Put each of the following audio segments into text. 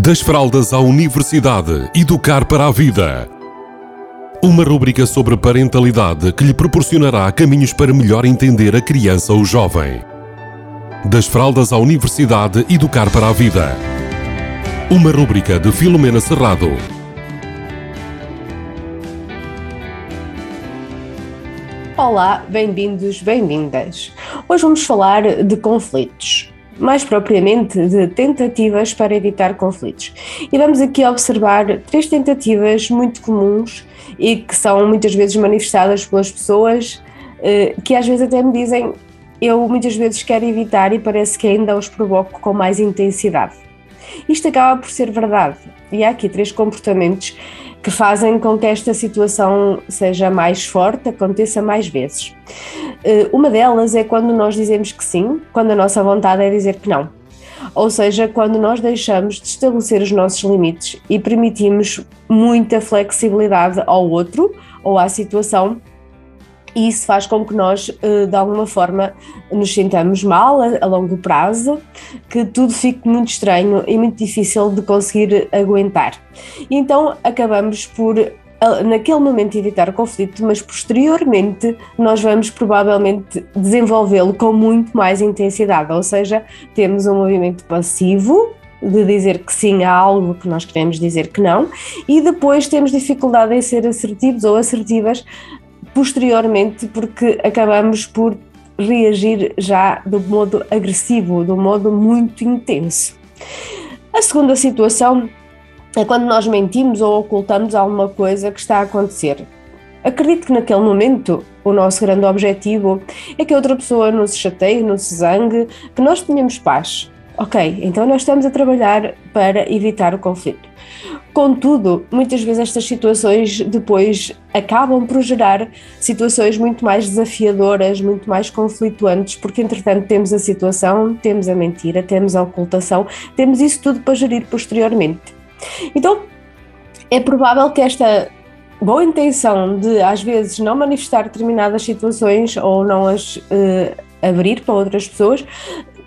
Das fraldas à universidade, educar para a vida. Uma rúbrica sobre parentalidade que lhe proporcionará caminhos para melhor entender a criança ou jovem. Das fraldas à universidade, educar para a vida. Uma rúbrica de Filomena Serrado. Olá, bem-vindos, bem-vindas. Hoje vamos falar de conflitos mais propriamente de tentativas para evitar conflitos. E vamos aqui observar três tentativas muito comuns e que são muitas vezes manifestadas pelas pessoas eh, que às vezes até me dizem eu muitas vezes quero evitar e parece que ainda os provoco com mais intensidade. Isto acaba por ser verdade e há aqui três comportamentos que fazem com que esta situação seja mais forte, aconteça mais vezes. Eh, uma delas é quando nós dizemos que sim, quando a nossa vontade é dizer que não. Ou seja, quando nós deixamos de estabelecer os nossos limites e permitimos muita flexibilidade ao outro ou à situação e isso faz com que nós, eh, de alguma forma, nos sintamos mal a, longo prazo, que tudo fique muito estranho e muito difícil de conseguir aguentar. E então acabamos por naquele momento evitar o conflito, mas posteriormente nós vamos provavelmente desenvolvê-lo com muito mais intensidade, ou seja, temos um movimento passivo de dizer que sim a algo que nós queremos dizer que não, e depois temos dificuldade em ser assertivos ou assertivas posteriormente, porque acabamos por reagir já do modo agressivo, do modo muito intenso. A segunda situação é quando nós mentimos ou ocultamos alguma coisa que está a acontecer. Acredito que naquele momento o nosso grande objetivo é que a outra pessoa não se chateie, não se zangue, que nós tenhamos paz. Ok, então nós estamos a trabalhar para evitar o conflito. Contudo, muitas vezes estas situações depois acabam por gerar situações muito mais desafiadoras, muito mais conflituantes, porque entretanto temos a situação, temos a mentira, temos a ocultação, temos isso tudo para gerir posteriormente. Então, é provável que esta boa intenção de às vezes não manifestar determinadas situações ou não as uh, abrir para outras pessoas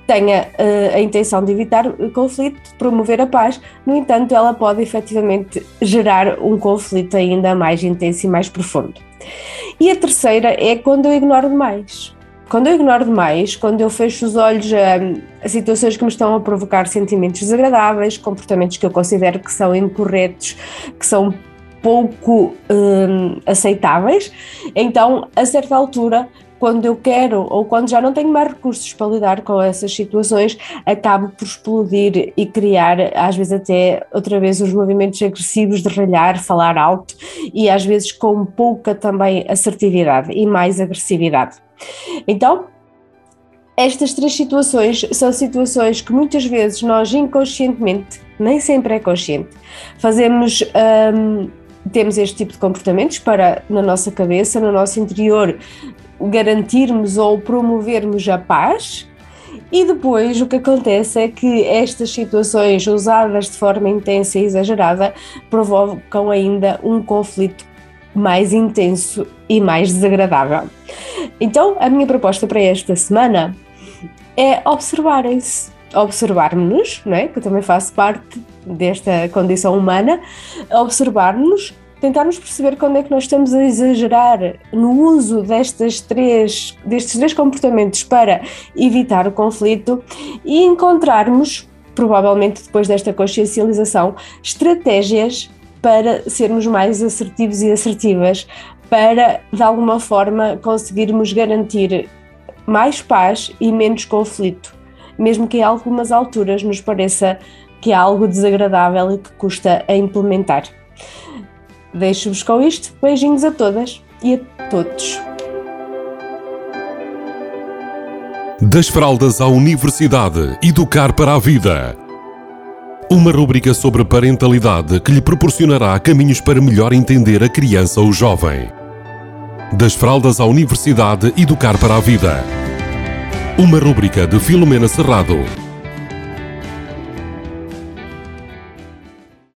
tenha uh, a intenção de evitar conflito, de promover a paz, no entanto, ela pode efetivamente gerar um conflito ainda mais intenso e mais profundo. E a terceira é quando eu ignoro demais. Quando eu ignoro demais, quando eu fecho os olhos a, a situações que me estão a provocar sentimentos desagradáveis, comportamentos que eu considero que são incorretos, que são pouco hum, aceitáveis, então a certa altura quando eu quero ou quando já não tenho mais recursos para lidar com essas situações, acabo por explodir e criar, às vezes até outra vez, os movimentos agressivos de ralhar, falar alto e às vezes com pouca também assertividade e mais agressividade. Então, estas três situações são situações que muitas vezes nós inconscientemente, nem sempre é consciente, fazemos. Hum, temos este tipo de comportamentos para, na nossa cabeça, no nosso interior, garantirmos ou promovermos a paz. E depois o que acontece é que estas situações usadas de forma intensa e exagerada provocam ainda um conflito mais intenso e mais desagradável. Então, a minha proposta para esta semana é observarem-se, observarmos-nos, não é? Que eu também faço parte desta condição humana, observar-nos tentarmos perceber quando é que nós estamos a exagerar no uso destas três, destes três comportamentos para evitar o conflito e encontrarmos, provavelmente depois desta consciencialização, estratégias para sermos mais assertivos e assertivas, para de alguma forma conseguirmos garantir mais paz e menos conflito, mesmo que em algumas alturas nos pareça que é algo desagradável e que custa a implementar. Deixo-vos com isto. Beijinhos a todas e a todos. Das fraldas à universidade, educar para a vida. Uma rubrica sobre parentalidade que lhe proporcionará caminhos para melhor entender a criança ou jovem. Das fraldas à universidade, educar para a vida. Uma rubrica de Filomena Serrado.